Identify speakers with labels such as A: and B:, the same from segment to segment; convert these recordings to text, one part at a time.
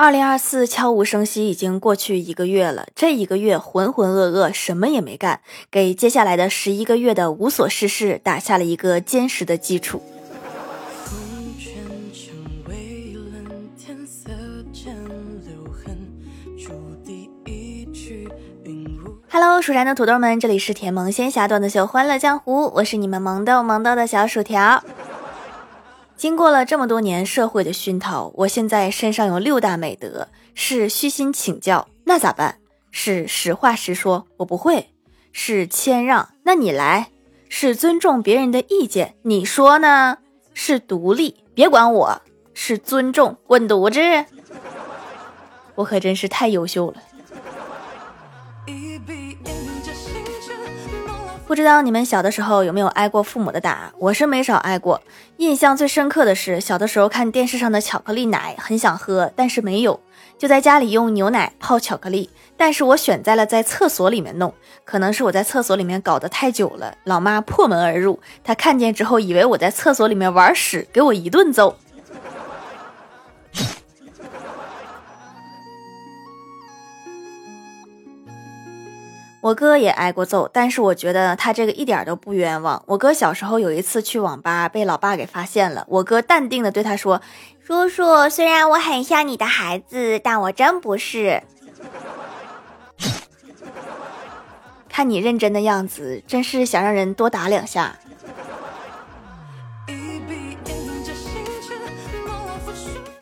A: 二零二四悄无声息已经过去一个月了，这一个月浑浑噩噩，什么也没干，给接下来的十一个月的无所事事打下了一个坚实的基础。Hello，蜀山的土豆们，这里是甜萌仙侠段子秀《欢乐江湖》，我是你们萌豆萌豆的小薯条。经过了这么多年社会的熏陶，我现在身上有六大美德：是虚心请教，那咋办？是实话实说，我不会；是谦让，那你来；是尊重别人的意见，你说呢？是独立，别管我；是尊重，滚犊子！我可真是太优秀了。不知道你们小的时候有没有挨过父母的打？我是没少挨过。印象最深刻的是小的时候看电视上的巧克力奶，很想喝，但是没有，就在家里用牛奶泡巧克力。但是我选在了在厕所里面弄，可能是我在厕所里面搞得太久了，老妈破门而入，她看见之后以为我在厕所里面玩屎，给我一顿揍。我哥也挨过揍，但是我觉得他这个一点都不冤枉。我哥小时候有一次去网吧被老爸给发现了，我哥淡定的对他说：“叔叔，虽然我很像你的孩子，但我真不是。看你认真的样子，真是想让人多打两下。”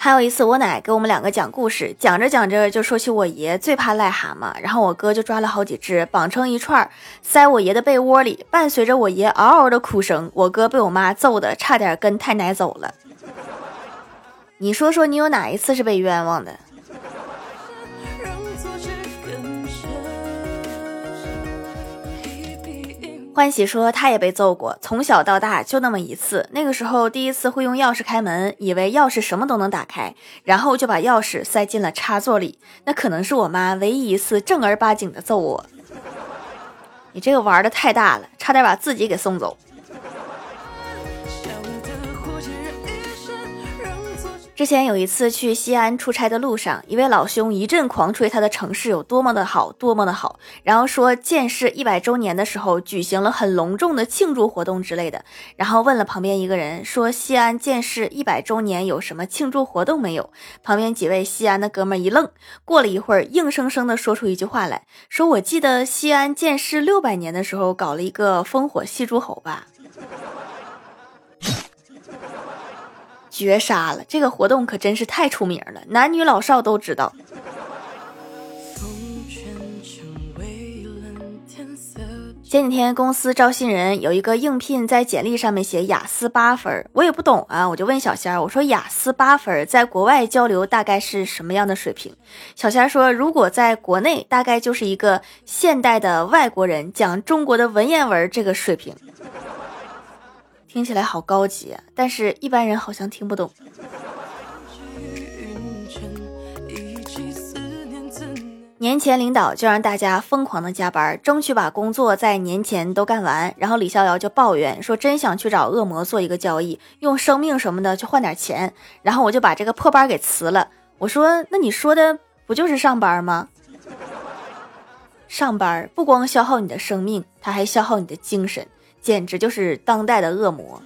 A: 还有一次，我奶给我们两个讲故事，讲着讲着就说起我爷最怕癞蛤蟆，然后我哥就抓了好几只，绑成一串，塞我爷的被窝里，伴随着我爷嗷嗷的哭声，我哥被我妈揍的差点跟太奶走了。你说说，你有哪一次是被冤枉的？欢喜说他也被揍过，从小到大就那么一次。那个时候第一次会用钥匙开门，以为钥匙什么都能打开，然后就把钥匙塞进了插座里。那可能是我妈唯一一次正儿八经的揍我。你这个玩的太大了，差点把自己给送走。之前有一次去西安出差的路上，一位老兄一阵狂吹他的城市有多么的好，多么的好，然后说建市一百周年的时候举行了很隆重的庆祝活动之类的，然后问了旁边一个人说西安建市一百周年有什么庆祝活动没有？旁边几位西安的哥们一愣，过了一会儿，硬生生的说出一句话来说：“我记得西安建市六百年的时候搞了一个烽火戏诸侯吧。”绝杀了！这个活动可真是太出名了，男女老少都知道。前几天公司招新人，有一个应聘在简历上面写雅思八分，我也不懂啊，我就问小仙儿，我说雅思八分在国外交流大概是什么样的水平？小仙儿说，如果在国内，大概就是一个现代的外国人讲中国的文言文这个水平。听起来好高级，但是一般人好像听不懂。年前领导就让大家疯狂的加班，争取把工作在年前都干完。然后李逍遥就抱怨说：“真想去找恶魔做一个交易，用生命什么的去换点钱。”然后我就把这个破班给辞了。我说：“那你说的不就是上班吗？上班不光消耗你的生命，它还消耗你的精神。”简直就是当代的恶魔。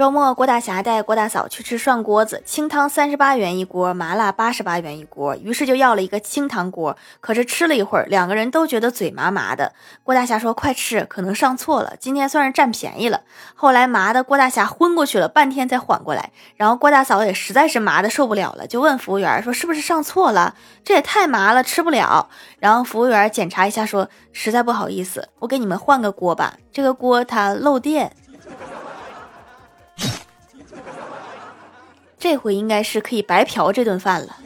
A: 周末，郭大侠带郭大嫂去吃涮锅子，清汤三十八元一锅，麻辣八十八元一锅，于是就要了一个清汤锅。可是吃了一会儿，两个人都觉得嘴麻麻的。郭大侠说：“快吃，可能上错了，今天算是占便宜了。”后来麻的郭大侠昏过去了，半天才缓过来。然后郭大嫂也实在是麻的受不了了，就问服务员说：“是不是上错了？这也太麻了，吃不了。”然后服务员检查一下说：“实在不好意思，我给你们换个锅吧，这个锅它漏电。”这回应该是可以白嫖这顿饭了。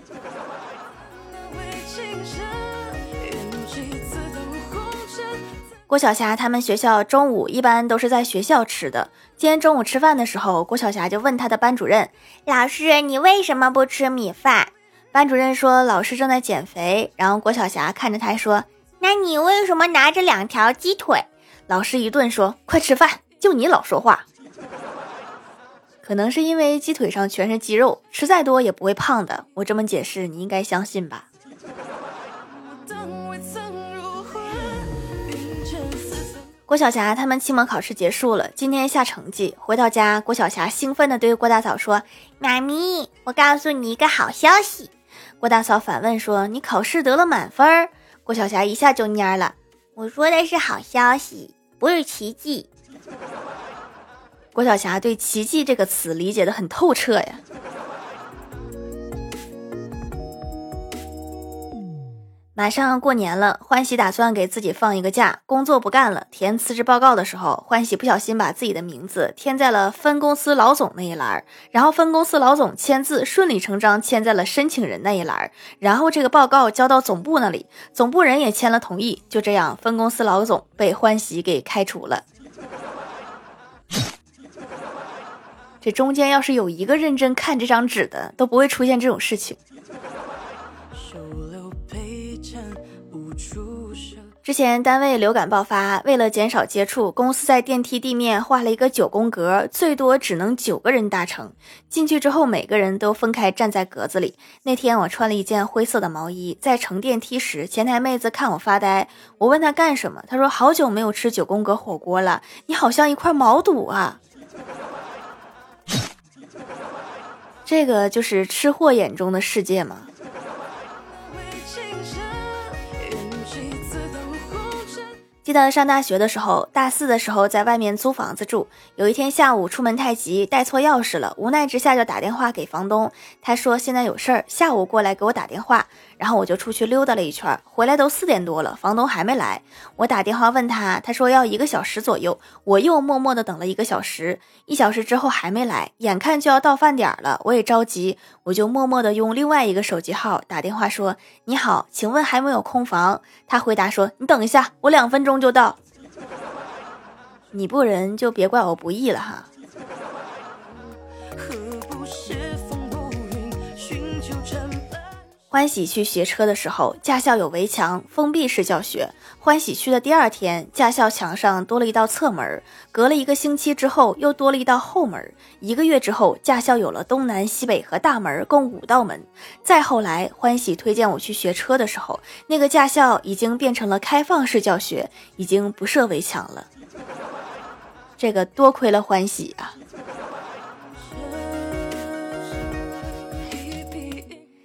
A: 郭晓霞他们学校中午一般都是在学校吃的。今天中午吃饭的时候，郭晓霞就问他的班主任：“老师，你为什么不吃米饭？”班主任说：“老师正在减肥。”然后郭晓霞看着他说：“那你为什么拿着两条鸡腿？”老师一顿说：“快吃饭！就你老说话。”可能是因为鸡腿上全是肌肉，吃再多也不会胖的。我这么解释，你应该相信吧？郭晓霞他们期末考试结束了，今天下成绩，回到家，郭晓霞兴奋地对郭大嫂说：“妈咪，我告诉你一个好消息。”郭大嫂反问说：“你考试得了满分？”郭晓霞一下就蔫了：“我说的是好消息，不是奇迹。”郭晓霞对“奇迹”这个词理解的很透彻呀。马上过年了，欢喜打算给自己放一个假，工作不干了。填辞职报告的时候，欢喜不小心把自己的名字填在了分公司老总那一栏，然后分公司老总签字，顺理成章签在了申请人那一栏，然后这个报告交到总部那里，总部人也签了同意，就这样，分公司老总被欢喜给开除了。这中间要是有一个认真看这张纸的，都不会出现这种事情。之前单位流感爆发，为了减少接触，公司在电梯地面画了一个九宫格，最多只能九个人搭乘。进去之后，每个人都分开站在格子里。那天我穿了一件灰色的毛衣，在乘电梯时，前台妹子看我发呆，我问她干什么，她说好久没有吃九宫格火锅了，你好像一块毛肚啊。这个就是吃货眼中的世界吗？记得上大学的时候，大四的时候在外面租房子住。有一天下午出门太急，带错钥匙了，无奈之下就打电话给房东。他说现在有事儿，下午过来给我打电话。然后我就出去溜达了一圈，回来都四点多了，房东还没来。我打电话问他，他说要一个小时左右。我又默默的等了一个小时，一小时之后还没来，眼看就要到饭点了，我也着急，我就默默的用另外一个手机号打电话说：“你好，请问还没有空房？”他回答说：“你等一下，我两分钟就到。”你不仁就别怪我不义了哈。欢喜去学车的时候，驾校有围墙，封闭式教学。欢喜去的第二天，驾校墙上多了一道侧门。隔了一个星期之后，又多了一道后门。一个月之后，驾校有了东南西北和大门，共五道门。再后来，欢喜推荐我去学车的时候，那个驾校已经变成了开放式教学，已经不设围墙了。这个多亏了欢喜啊！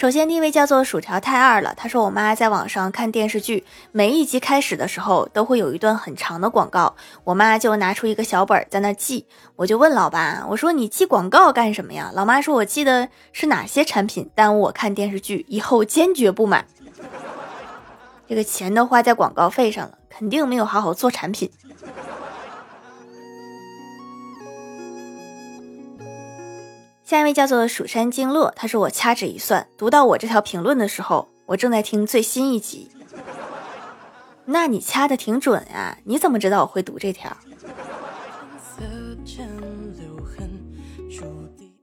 A: 首先，第一位叫做薯条太二了。他说，我妈在网上看电视剧，每一集开始的时候都会有一段很长的广告，我妈就拿出一个小本在那记。我就问老爸，我说你记广告干什么呀？老妈说，我记得是哪些产品耽误我看电视剧，以后坚决不买。这个钱都花在广告费上了，肯定没有好好做产品。下一位叫做蜀山经络，他说我掐指一算，读到我这条评论的时候，我正在听最新一集。那你掐的挺准呀，你怎么知道我会读这条？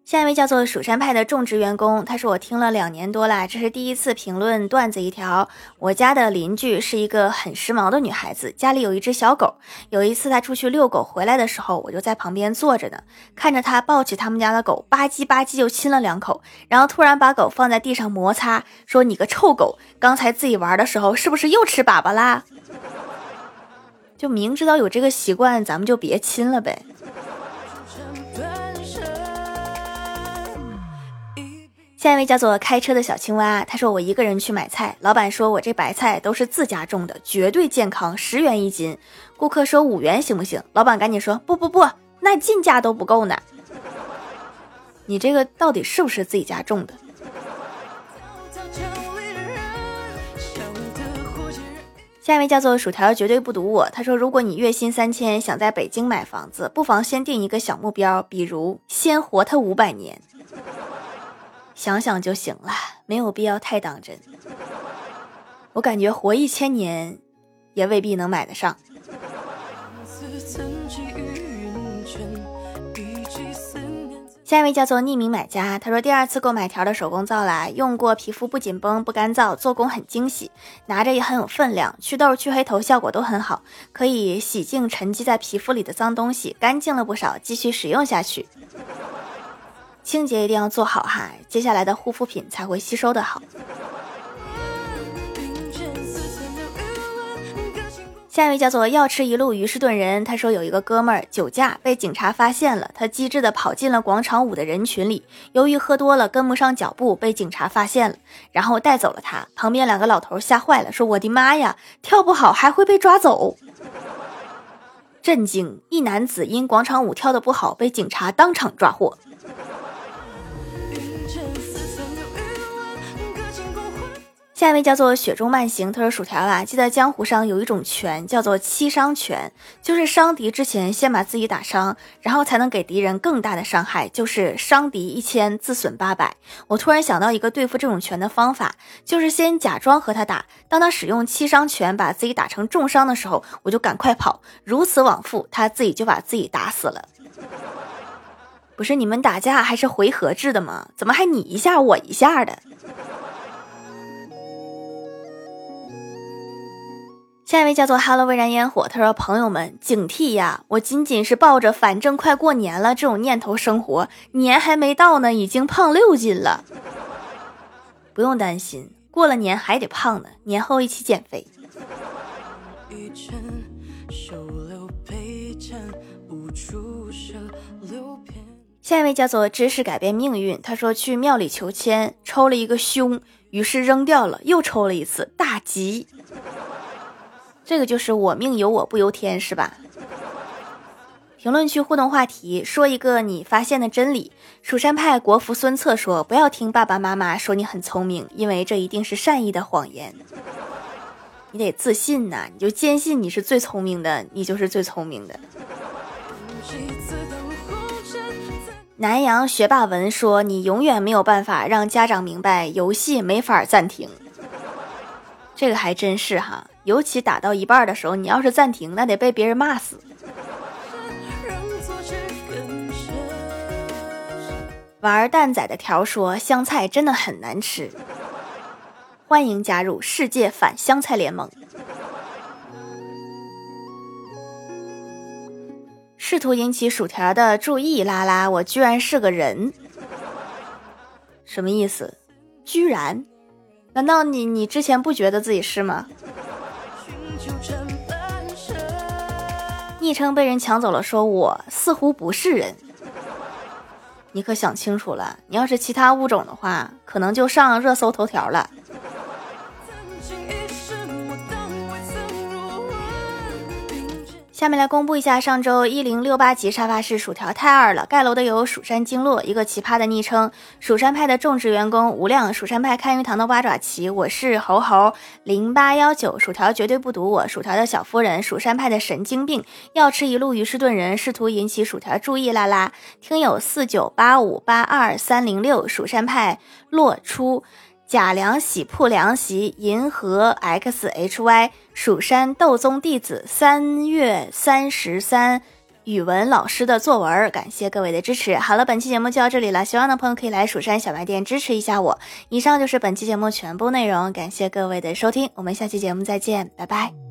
A: 下一位叫做蜀山派的种植员工，他说我听了两年多啦，这是第一次评论段子一条。我家的邻居是一个很时髦的女孩子，家里有一只小狗。有一次她出去遛狗回来的时候，我就在旁边坐着呢，看着她抱起他们家的狗，吧唧吧唧就亲了两口，然后突然把狗放在地上摩擦，说：“你个臭狗，刚才自己玩的时候是不是又吃粑粑啦？”就明知道有这个习惯，咱们就别亲了呗。下一位叫做开车的小青蛙，他说我一个人去买菜，老板说我这白菜都是自家种的，绝对健康，十元一斤。顾客说五元行不行？老板赶紧说不不不，那进价都不够呢。你这个到底是不是自己家种的？下一位叫做薯条，绝对不赌我。他说如果你月薪三千，想在北京买房子，不妨先定一个小目标，比如先活他五百年。想想就行了，没有必要太当真。我感觉活一千年，也未必能买得上。下一位叫做匿名买家，他说第二次购买条的手工皂啦，用过，皮肤不紧绷不干燥，做工很精细，拿着也很有分量，祛痘去黑头效果都很好，可以洗净沉积在皮肤里的脏东西，干净了不少，继续使用下去。清洁一定要做好哈，接下来的护肤品才会吸收的好。下一位叫做要吃一路鱼是顿人，他说有一个哥们儿酒驾被警察发现了，他机智的跑进了广场舞的人群里，由于喝多了跟不上脚步，被警察发现了，然后带走了他。旁边两个老头吓坏了，说我的妈呀，跳不好还会被抓走！震惊！一男子因广场舞跳的不好被警察当场抓获。下一位叫做雪中慢行，他说：“薯条啊，记得江湖上有一种拳叫做七伤拳，就是伤敌之前先把自己打伤，然后才能给敌人更大的伤害，就是伤敌一千自损八百。我突然想到一个对付这种拳的方法，就是先假装和他打，当他使用七伤拳把自己打成重伤的时候，我就赶快跑，如此往复，他自己就把自己打死了。不是你们打架还是回合制的吗？怎么还你一下我一下的？”下一位叫做 “Hello 未燃烟火，他说：“朋友们警惕呀！我仅仅是抱着反正快过年了这种念头生活，年还没到呢，已经胖六斤了。不用担心，过了年还得胖呢，年后一起减肥。”下一位叫做知识改变命运，他说去庙里求签，抽了一个凶，于是扔掉了，又抽了一次，大吉。这个就是我命由我不由天，是吧？评论区互动话题，说一个你发现的真理。蜀山派国服孙策说：“不要听爸爸妈妈说你很聪明，因为这一定是善意的谎言。你得自信呐，你就坚信你是最聪明的，你就是最聪明的。”南阳学霸文说：“你永远没有办法让家长明白游戏没法暂停。”这个还真是哈。尤其打到一半的时候，你要是暂停，那得被别人骂死。玩蛋仔的条说香菜真的很难吃，欢迎加入世界反香菜联盟。试图引起薯条的注意，拉拉，我居然是个人，什么意思？居然？难道你你之前不觉得自己是吗？昵称被人抢走了，说我似乎不是人。你可想清楚了，你要是其他物种的话，可能就上热搜头条了。下面来公布一下上周一零六八级沙发是薯条太二了。盖楼的有蜀山经络，一个奇葩的昵称，蜀山派的种植员工无量，蜀山派看鱼塘的八爪旗，我是猴猴零八幺九，薯条绝对不赌我，薯条的小夫人，蜀山派的神经病，要吃一路鱼士顿人，试图引起薯条注意啦啦。听友四九八五八二三零六，蜀山派落出。贾良喜铺凉席，银河 xhy 蜀山斗宗弟子三月三十三语文老师的作文，感谢各位的支持。好了，本期节目就到这里了，喜欢的朋友可以来蜀山小卖店支持一下我。以上就是本期节目全部内容，感谢各位的收听，我们下期节目再见，拜拜。